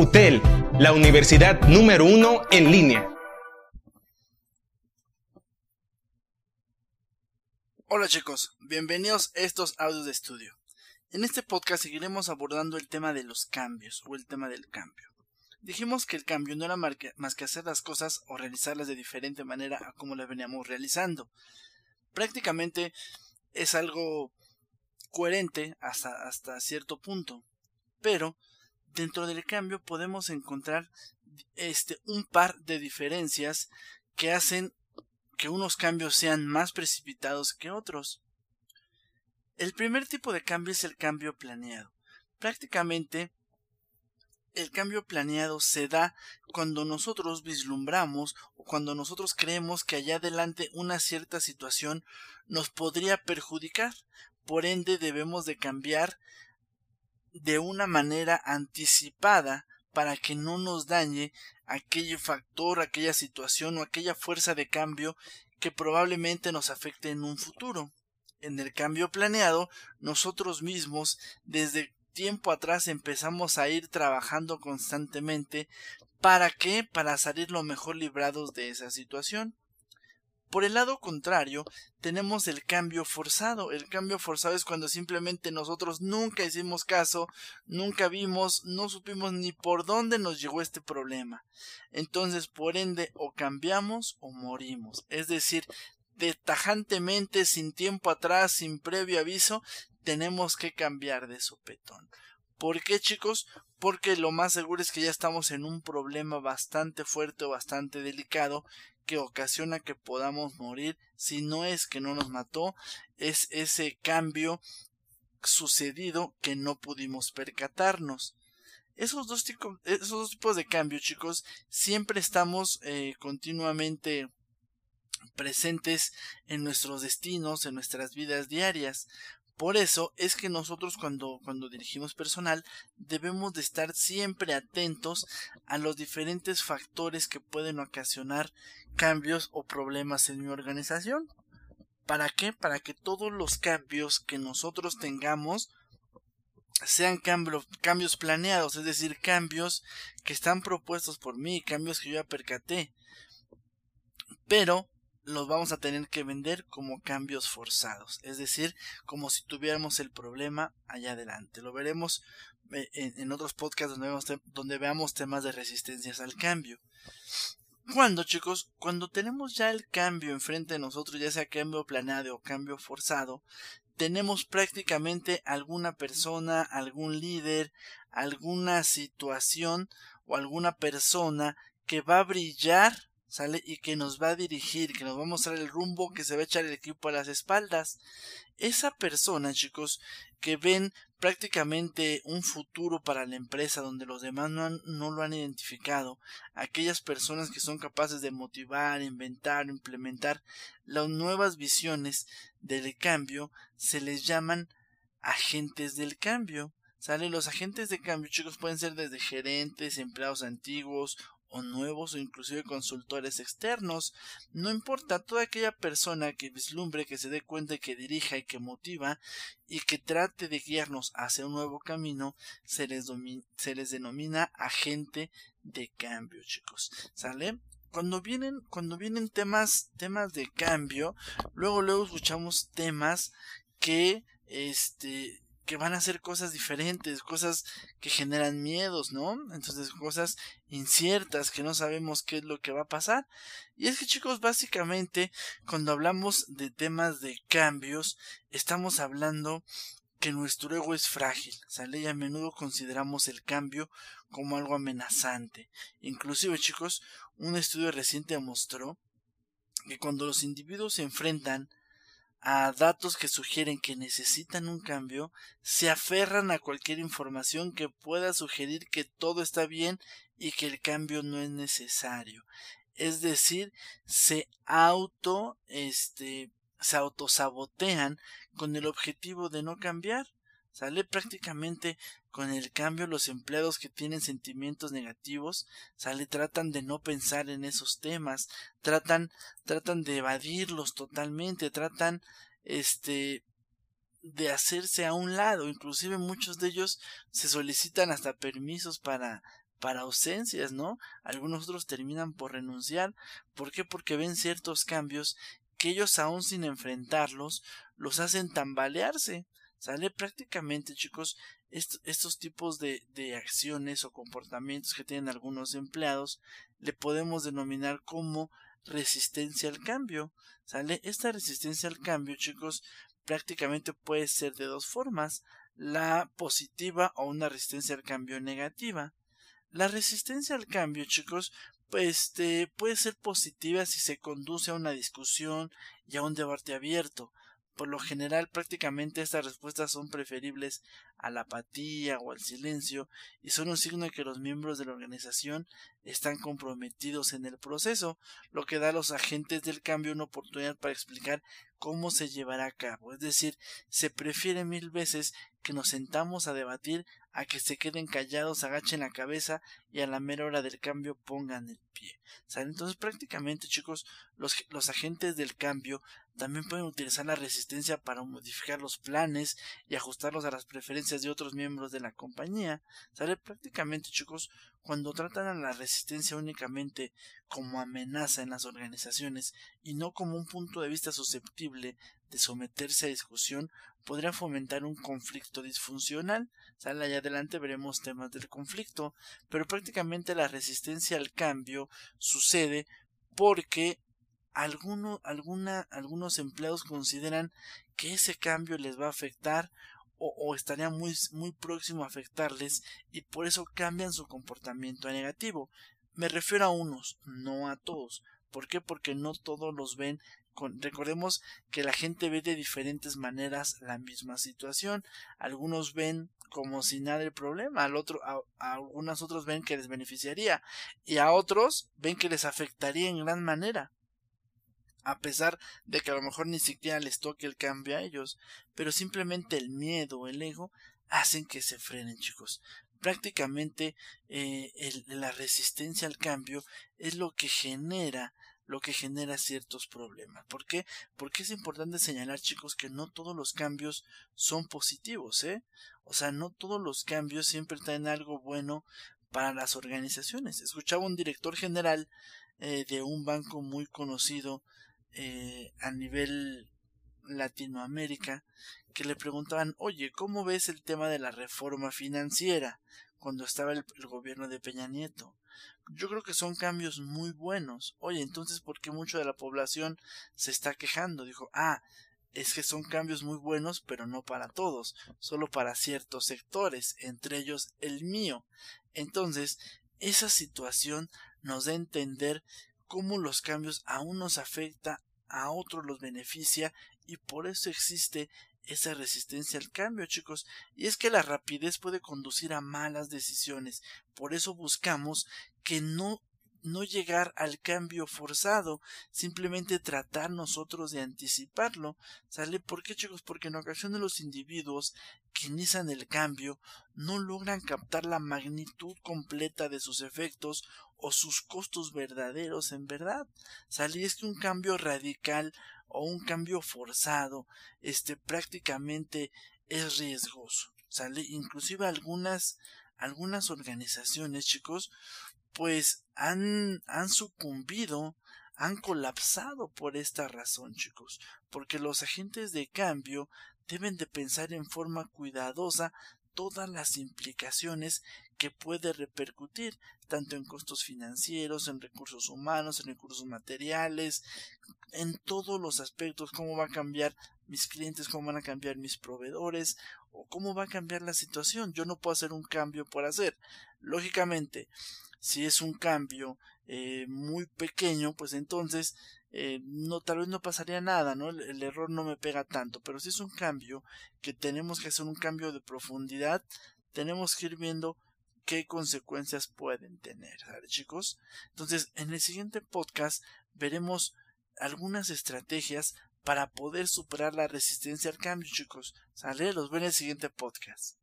UTEL, la universidad número uno en línea. Hola chicos, bienvenidos a estos audios de estudio. En este podcast seguiremos abordando el tema de los cambios o el tema del cambio. Dijimos que el cambio no era más que hacer las cosas o realizarlas de diferente manera a como las veníamos realizando. Prácticamente es algo coherente hasta, hasta cierto punto. Pero dentro del cambio podemos encontrar este un par de diferencias que hacen que unos cambios sean más precipitados que otros. El primer tipo de cambio es el cambio planeado. Prácticamente el cambio planeado se da cuando nosotros vislumbramos o cuando nosotros creemos que allá adelante una cierta situación nos podría perjudicar. Por ende debemos de cambiar de una manera anticipada para que no nos dañe aquel factor, aquella situación o aquella fuerza de cambio que probablemente nos afecte en un futuro. En el cambio planeado, nosotros mismos desde tiempo atrás empezamos a ir trabajando constantemente para qué? Para salir lo mejor librados de esa situación. Por el lado contrario, tenemos el cambio forzado. El cambio forzado es cuando simplemente nosotros nunca hicimos caso, nunca vimos, no supimos ni por dónde nos llegó este problema. Entonces, por ende, o cambiamos o morimos. Es decir, detajantemente, sin tiempo atrás, sin previo aviso, tenemos que cambiar de sopetón. ¿Por qué, chicos? Porque lo más seguro es que ya estamos en un problema bastante fuerte o bastante delicado que ocasiona que podamos morir, si no es que no nos mató, es ese cambio sucedido que no pudimos percatarnos. Esos dos, esos dos tipos de cambio, chicos, siempre estamos eh, continuamente presentes en nuestros destinos, en nuestras vidas diarias. Por eso es que nosotros cuando, cuando dirigimos personal debemos de estar siempre atentos a los diferentes factores que pueden ocasionar cambios o problemas en mi organización. ¿Para qué? Para que todos los cambios que nosotros tengamos sean cambios planeados, es decir, cambios que están propuestos por mí, cambios que yo ya percaté. Pero los vamos a tener que vender como cambios forzados, es decir, como si tuviéramos el problema allá adelante. Lo veremos eh, en, otros podcasts donde, donde veamos temas de resistencias al cambio. Cuando, chicos, cuando tenemos ya el cambio enfrente de nosotros, ya sea cambio planeado o cambio forzado, tenemos prácticamente alguna persona, algún líder, alguna situación o alguna persona que va a brillar ¿sale? Y que nos va a dirigir, que nos va a mostrar el rumbo que se va a echar el equipo a las espaldas. Esa persona, chicos, que ven prácticamente un futuro para la empresa donde los demás no, no lo han identificado, aquellas personas que son capaces de motivar, inventar, implementar las nuevas visiones del cambio, se les llaman agentes del cambio. ¿Sale? Los agentes de cambio, chicos, pueden ser desde gerentes, empleados antiguos o nuevos o inclusive consultores externos. No importa toda aquella persona que vislumbre, que se dé cuenta, que dirija y que motiva y que trate de guiarnos hacia un nuevo camino, se les, se les denomina agente de cambio, chicos. ¿Sale? Cuando vienen, cuando vienen temas, temas de cambio, luego luego escuchamos temas que este que van a hacer cosas diferentes, cosas que generan miedos, ¿no? Entonces, cosas inciertas que no sabemos qué es lo que va a pasar. Y es que chicos, básicamente, cuando hablamos de temas de cambios, estamos hablando que nuestro ego es frágil, ¿sale? Y a menudo consideramos el cambio como algo amenazante. Inclusive, chicos, un estudio reciente demostró que cuando los individuos se enfrentan a datos que sugieren que necesitan un cambio, se aferran a cualquier información que pueda sugerir que todo está bien y que el cambio no es necesario. Es decir, se auto, este, se autosabotean con el objetivo de no cambiar. Sale prácticamente con el cambio los empleados que tienen sentimientos negativos, sale tratan de no pensar en esos temas, tratan tratan de evadirlos totalmente, tratan este de hacerse a un lado, inclusive muchos de ellos se solicitan hasta permisos para para ausencias, ¿no? Algunos otros terminan por renunciar. ¿Por qué? Porque ven ciertos cambios que ellos aún sin enfrentarlos los hacen tambalearse. Sale prácticamente, chicos, estos tipos de, de acciones o comportamientos que tienen algunos empleados le podemos denominar como resistencia al cambio. ¿Sale? Esta resistencia al cambio, chicos, prácticamente puede ser de dos formas, la positiva o una resistencia al cambio negativa. La resistencia al cambio, chicos, este, puede ser positiva si se conduce a una discusión y a un debate abierto. Por lo general, prácticamente estas respuestas son preferibles a la apatía o al silencio y son un signo de que los miembros de la organización están comprometidos en el proceso, lo que da a los agentes del cambio una oportunidad para explicar cómo se llevará a cabo. Es decir, se prefiere mil veces que nos sentamos a debatir a que se queden callados, agachen la cabeza y a la mera hora del cambio pongan el pie. Entonces prácticamente chicos, los, los agentes del cambio también pueden utilizar la resistencia para modificar los planes y ajustarlos a las preferencias de otros miembros de la compañía. ¿Sale? Prácticamente chicos, cuando tratan a la resistencia únicamente como amenaza en las organizaciones y no como un punto de vista susceptible de someterse a discusión, podría fomentar un conflicto disfuncional. Sale allá adelante veremos temas del conflicto, pero prácticamente la resistencia al cambio sucede porque alguno, alguna, algunos empleados consideran que ese cambio les va a afectar o, estaría muy, muy próximo a afectarles y por eso cambian su comportamiento a negativo. Me refiero a unos, no a todos. ¿Por qué? Porque no todos los ven recordemos que la gente ve de diferentes maneras la misma situación. Algunos ven como si nada el problema, al otro, a, algunos otros ven que les beneficiaría y a otros ven que les afectaría en gran manera a pesar de que a lo mejor ni siquiera les toque el cambio a ellos, pero simplemente el miedo el ego hacen que se frenen, chicos. Prácticamente eh, la resistencia al cambio es lo que genera lo que genera ciertos problemas. ¿Por qué? Porque es importante señalar, chicos, que no todos los cambios son positivos, ¿eh? O sea, no todos los cambios siempre traen algo bueno para las organizaciones. Escuchaba un director general eh, de un banco muy conocido eh, a nivel Latinoamérica que le preguntaban, oye, ¿cómo ves el tema de la reforma financiera cuando estaba el, gobierno de Peña Nieto? Yo creo que son cambios muy buenos. Oye, entonces, ¿por qué mucho de la población se está quejando? Dijo, ah, es que son cambios muy buenos, pero no para todos, solo para ciertos sectores, entre ellos el mío. Entonces, esa situación nos da a entender cómo los cambios a unos afecta, a otros los beneficia y por eso existe esa resistencia al cambio, chicos. Y es que la rapidez puede conducir a malas decisiones. Por eso buscamos que no no llegar al cambio forzado, simplemente tratar nosotros de anticiparlo. ¿Sale? ¿Por qué, chicos? Porque en ocasiones los individuos que inician el cambio no logran captar la magnitud completa de sus efectos o sus costos verdaderos en verdad. ¿Sale? Es que un cambio radical o un cambio forzado, este prácticamente es riesgoso. ¿Sale? Inclusive algunas algunas organizaciones, chicos, pues han, han sucumbido, han colapsado por esta razón, chicos, porque los agentes de cambio deben de pensar en forma cuidadosa todas las implicaciones que puede repercutir tanto en costos financieros, en recursos humanos, en recursos materiales, en todos los aspectos, cómo va a cambiar mis clientes, cómo van a cambiar mis proveedores o cómo va a cambiar la situación. Yo no puedo hacer un cambio por hacer. Lógicamente, si es un cambio eh, muy pequeño, pues entonces eh, no tal vez no pasaría nada, ¿no? El, error no me pega tanto, pero si es un cambio que tenemos que hacer un cambio de profundidad, tenemos que ir viendo qué consecuencias pueden tener, ¿sale, chicos? Entonces, en el siguiente podcast veremos algunas estrategias para poder superar la resistencia al cambio, chicos. ¿Sale? Los veo en el siguiente podcast.